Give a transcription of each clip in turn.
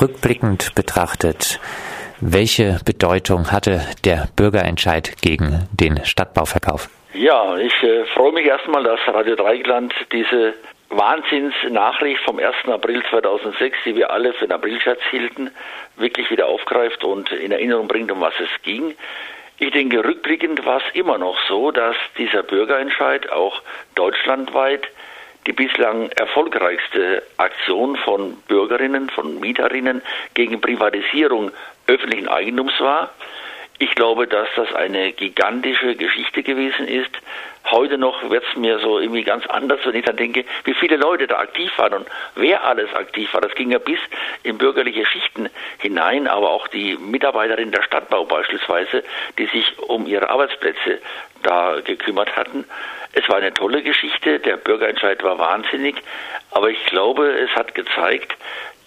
Rückblickend betrachtet, welche Bedeutung hatte der Bürgerentscheid gegen den Stadtbauverkauf? Ja, ich äh, freue mich erstmal, dass Radio Dreigland diese Wahnsinnsnachricht vom 1. April 2006, die wir alle für den Aprilscherz hielten, wirklich wieder aufgreift und in Erinnerung bringt, um was es ging. Ich denke, rückblickend war es immer noch so, dass dieser Bürgerentscheid auch deutschlandweit die bislang erfolgreichste Aktion von Bürgerinnen, von Mieterinnen gegen Privatisierung öffentlichen Eigentums war. Ich glaube, dass das eine gigantische Geschichte gewesen ist. Heute noch wird es mir so irgendwie ganz anders, wenn ich dann denke, wie viele Leute da aktiv waren und wer alles aktiv war. Das ging ja bis in bürgerliche Schichten hinein, aber auch die Mitarbeiterinnen der Stadtbau beispielsweise, die sich um ihre Arbeitsplätze da gekümmert hatten. Es war eine tolle Geschichte, der Bürgerentscheid war wahnsinnig, aber ich glaube, es hat gezeigt,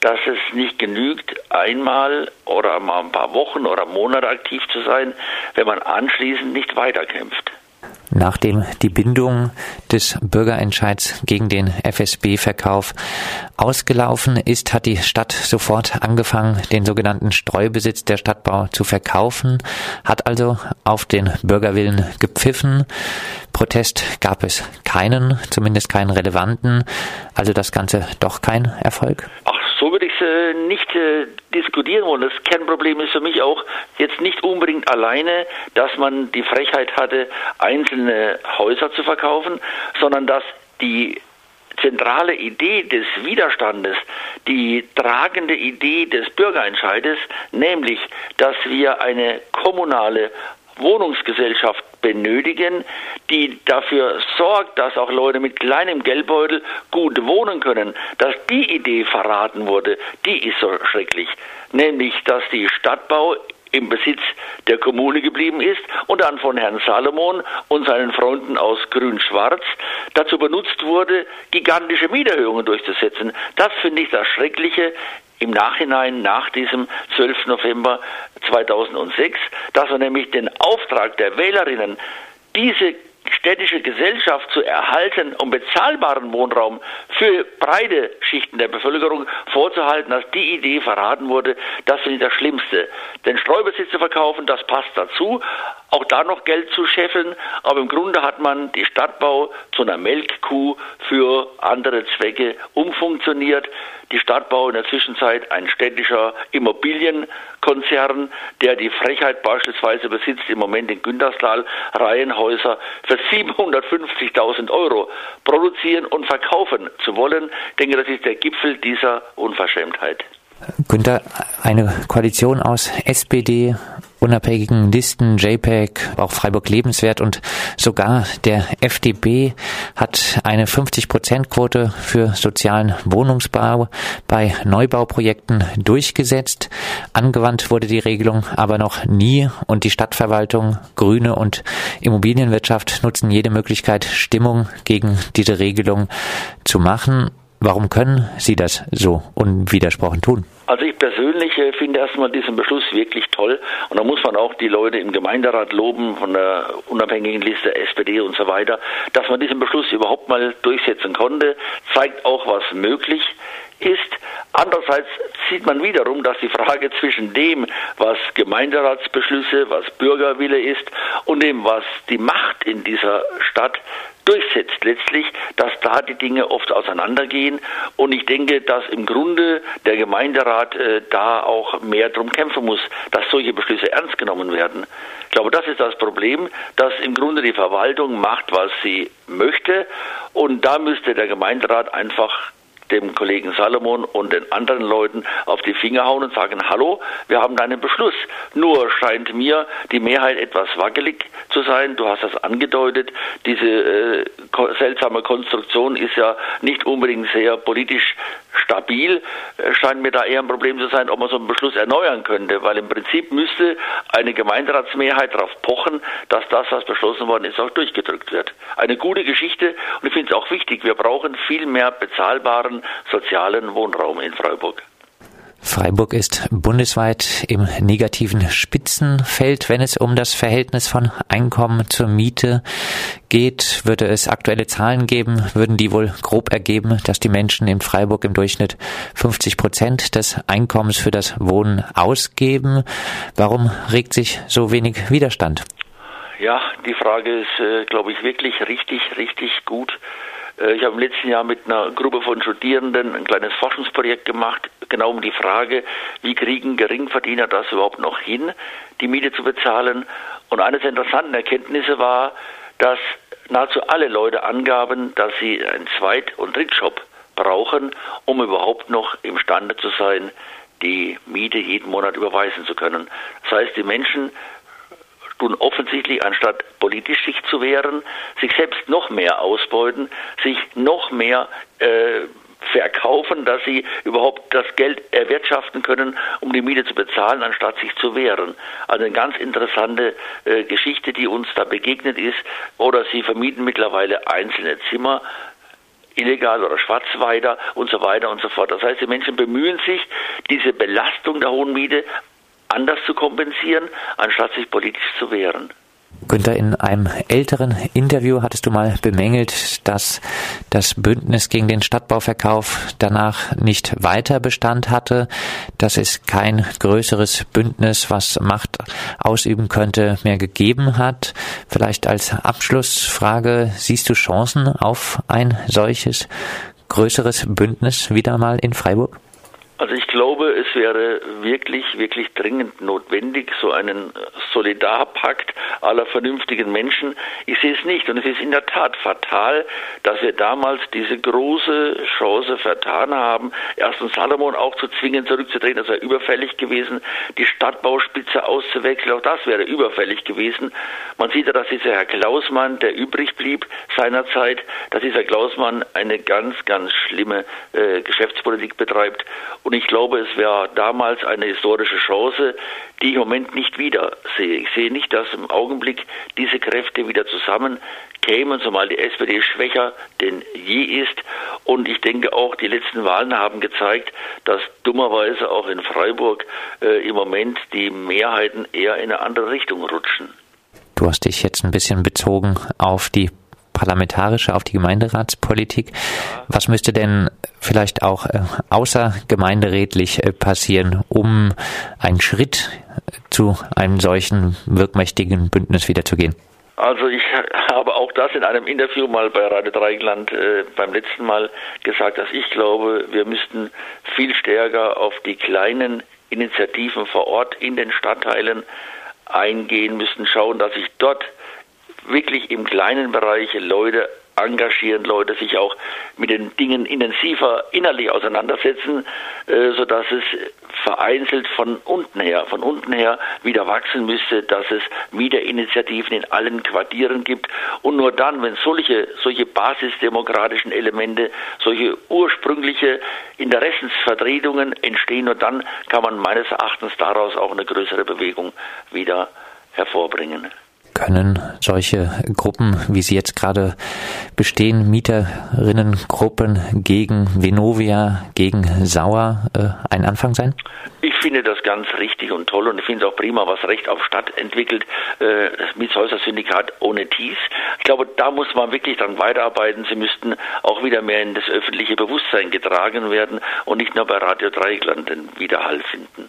dass es nicht genügt, einmal oder mal ein paar Wochen oder Monate aktiv zu sein, wenn man anschließend nicht weiterkämpft. Nachdem die Bindung des Bürgerentscheids gegen den FSB-Verkauf ausgelaufen ist, hat die Stadt sofort angefangen, den sogenannten Streubesitz der Stadtbau zu verkaufen, hat also auf den Bürgerwillen gepfiffen. Protest gab es keinen, zumindest keinen relevanten, also das Ganze doch kein Erfolg. Ach so würde ich es äh, nicht äh, diskutieren wollen. Das Kernproblem ist für mich auch jetzt nicht unbedingt alleine, dass man die Frechheit hatte, einzelne Häuser zu verkaufen, sondern dass die zentrale Idee des Widerstandes, die tragende Idee des Bürgerentscheides, nämlich, dass wir eine kommunale Wohnungsgesellschaft benötigen, die dafür sorgt, dass auch Leute mit kleinem Geldbeutel gut wohnen können, dass die Idee verraten wurde, die ist so schrecklich. Nämlich, dass die Stadtbau im Besitz der Kommune geblieben ist und dann von Herrn Salomon und seinen Freunden aus Grün-Schwarz dazu benutzt wurde, gigantische Mieterhöhungen durchzusetzen. Das finde ich das Schreckliche im Nachhinein nach diesem 12. November 2006, dass er nämlich den Auftrag der Wählerinnen, diese städtische Gesellschaft zu erhalten, um bezahlbaren Wohnraum für breite Schichten der Bevölkerung vorzuhalten, dass die Idee verraten wurde, das finde ich das Schlimmste. Den Streubesitz zu verkaufen, das passt dazu, auch da noch Geld zu scheffeln, aber im Grunde hat man die Stadtbau zu einer Melkkuh für andere Zwecke umfunktioniert. Die Stadtbau in der Zwischenzeit ein städtischer Immobilienkonzern, der die Frechheit beispielsweise besitzt, im Moment in Günterstal Reihenhäuser für 750.000 Euro produzieren und verkaufen zu wollen. Ich denke, das ist der Gipfel dieser Unverschämtheit. Günther, eine Koalition aus SPD, unabhängigen Listen, JPEG, auch Freiburg Lebenswert und sogar der FDP hat eine 50-Prozent-Quote für sozialen Wohnungsbau bei Neubauprojekten durchgesetzt. Angewandt wurde die Regelung aber noch nie und die Stadtverwaltung, Grüne und Immobilienwirtschaft nutzen jede Möglichkeit, Stimmung gegen diese Regelung zu machen. Warum können Sie das so unwidersprochen tun? Also ich persönlich äh, finde erstmal diesen Beschluss wirklich toll und da muss man auch die Leute im Gemeinderat loben von der unabhängigen Liste SPD und so weiter, dass man diesen Beschluss überhaupt mal durchsetzen konnte, zeigt auch, was möglich ist. Andererseits sieht man wiederum, dass die Frage zwischen dem, was Gemeinderatsbeschlüsse, was Bürgerwille ist und dem, was die Macht in dieser Stadt durchsetzt letztlich, dass da die Dinge oft auseinandergehen. Und ich denke, dass im Grunde der Gemeinderat äh, da auch mehr drum kämpfen muss, dass solche Beschlüsse ernst genommen werden. Ich glaube, das ist das Problem, dass im Grunde die Verwaltung macht, was sie möchte. Und da müsste der Gemeinderat einfach dem Kollegen Salomon und den anderen Leuten auf die Finger hauen und sagen, hallo, wir haben einen Beschluss. Nur scheint mir die Mehrheit etwas wackelig zu sein. Du hast das angedeutet. Diese äh, seltsame Konstruktion ist ja nicht unbedingt sehr politisch stabil. Äh, scheint mir da eher ein Problem zu sein, ob man so einen Beschluss erneuern könnte, weil im Prinzip müsste eine Gemeinderatsmehrheit darauf pochen, dass das, was beschlossen worden ist, auch durchgedrückt wird. Eine gute Geschichte und ich finde es auch wichtig, wir brauchen viel mehr bezahlbaren sozialen Wohnraum in Freiburg. Freiburg ist bundesweit im negativen Spitzenfeld, wenn es um das Verhältnis von Einkommen zur Miete geht. Würde es aktuelle Zahlen geben, würden die wohl grob ergeben, dass die Menschen in Freiburg im Durchschnitt 50 Prozent des Einkommens für das Wohnen ausgeben. Warum regt sich so wenig Widerstand? Ja, die Frage ist, äh, glaube ich, wirklich richtig, richtig gut. Äh, ich habe im letzten Jahr mit einer Gruppe von Studierenden ein kleines Forschungsprojekt gemacht, genau um die Frage, wie kriegen Geringverdiener das überhaupt noch hin, die Miete zu bezahlen. Und eines der interessanten Erkenntnisse war, dass nahezu alle Leute angaben, dass sie einen Zweit- und Drittjob brauchen, um überhaupt noch imstande zu sein, die Miete jeden Monat überweisen zu können. Das heißt, die Menschen tun offensichtlich, anstatt politisch sich zu wehren, sich selbst noch mehr ausbeuten, sich noch mehr äh, verkaufen, dass sie überhaupt das Geld erwirtschaften können, um die Miete zu bezahlen, anstatt sich zu wehren. Also eine ganz interessante äh, Geschichte, die uns da begegnet ist. Oder sie vermieten mittlerweile einzelne Zimmer, illegal oder schwarz weiter und so weiter und so fort. Das heißt, die Menschen bemühen sich, diese Belastung der hohen Miete anders zu kompensieren, anstatt sich politisch zu wehren. Günther, in einem älteren Interview hattest du mal bemängelt, dass das Bündnis gegen den Stadtbauverkauf danach nicht weiter Bestand hatte, dass es kein größeres Bündnis, was Macht ausüben könnte, mehr gegeben hat. Vielleicht als Abschlussfrage, siehst du Chancen auf ein solches größeres Bündnis wieder mal in Freiburg? Also ich glaube, es wäre wirklich, wirklich dringend notwendig, so einen Solidarpakt aller vernünftigen Menschen. Ich sehe es nicht und es ist in der Tat fatal, dass wir damals diese große Chance vertan haben, erstens Salomon auch zu zwingen, zurückzutreten, das wäre überfällig gewesen, die Stadtbauspitze auszuwechseln, auch das wäre überfällig gewesen. Man sieht ja, dass dieser Herr Klausmann, der übrig blieb seinerzeit, dass dieser Klausmann eine ganz, ganz schlimme äh, Geschäftspolitik betreibt und ich glaube, es wäre damals eine historische Chance, die ich im Moment nicht wieder sehe. Ich sehe nicht, dass im Augenblick diese Kräfte wieder zusammenkämen, zumal die SPD schwächer denn je ist. Und ich denke auch, die letzten Wahlen haben gezeigt, dass dummerweise auch in Freiburg äh, im Moment die Mehrheiten eher in eine andere Richtung rutschen. Du hast dich jetzt ein bisschen bezogen auf die parlamentarische, auf die Gemeinderatspolitik. Was müsste denn vielleicht auch äh, außergemeinderätlich äh, passieren, um einen Schritt zu einem solchen wirkmächtigen Bündnis wieder zu gehen? Also ich habe auch das in einem Interview mal bei Radio Dreieckland äh, beim letzten Mal gesagt, dass ich glaube, wir müssten viel stärker auf die kleinen Initiativen vor Ort in den Stadtteilen eingehen, müssen schauen, dass sich dort wirklich im kleinen Bereich Leute engagieren, Leute sich auch mit den Dingen intensiver innerlich auseinandersetzen, äh, sodass es vereinzelt von unten her, von unten her wieder wachsen müsste, dass es Mieterinitiativen in allen Quartieren gibt. Und nur dann, wenn solche, solche basisdemokratischen Elemente, solche ursprüngliche Interessensvertretungen entstehen, nur dann kann man meines Erachtens daraus auch eine größere Bewegung wieder hervorbringen können solche Gruppen, wie sie jetzt gerade bestehen, Mieterinnengruppen gegen Venovia, gegen Sauer, äh, ein Anfang sein? Ich finde das ganz richtig und toll und ich finde es auch prima, was Recht auf Stadt entwickelt, äh, Mietshäuser-Syndikat ohne Thies. Ich glaube, da muss man wirklich dran weiterarbeiten. Sie müssten auch wieder mehr in das öffentliche Bewusstsein getragen werden und nicht nur bei Radio Dreieckland den Widerhall finden.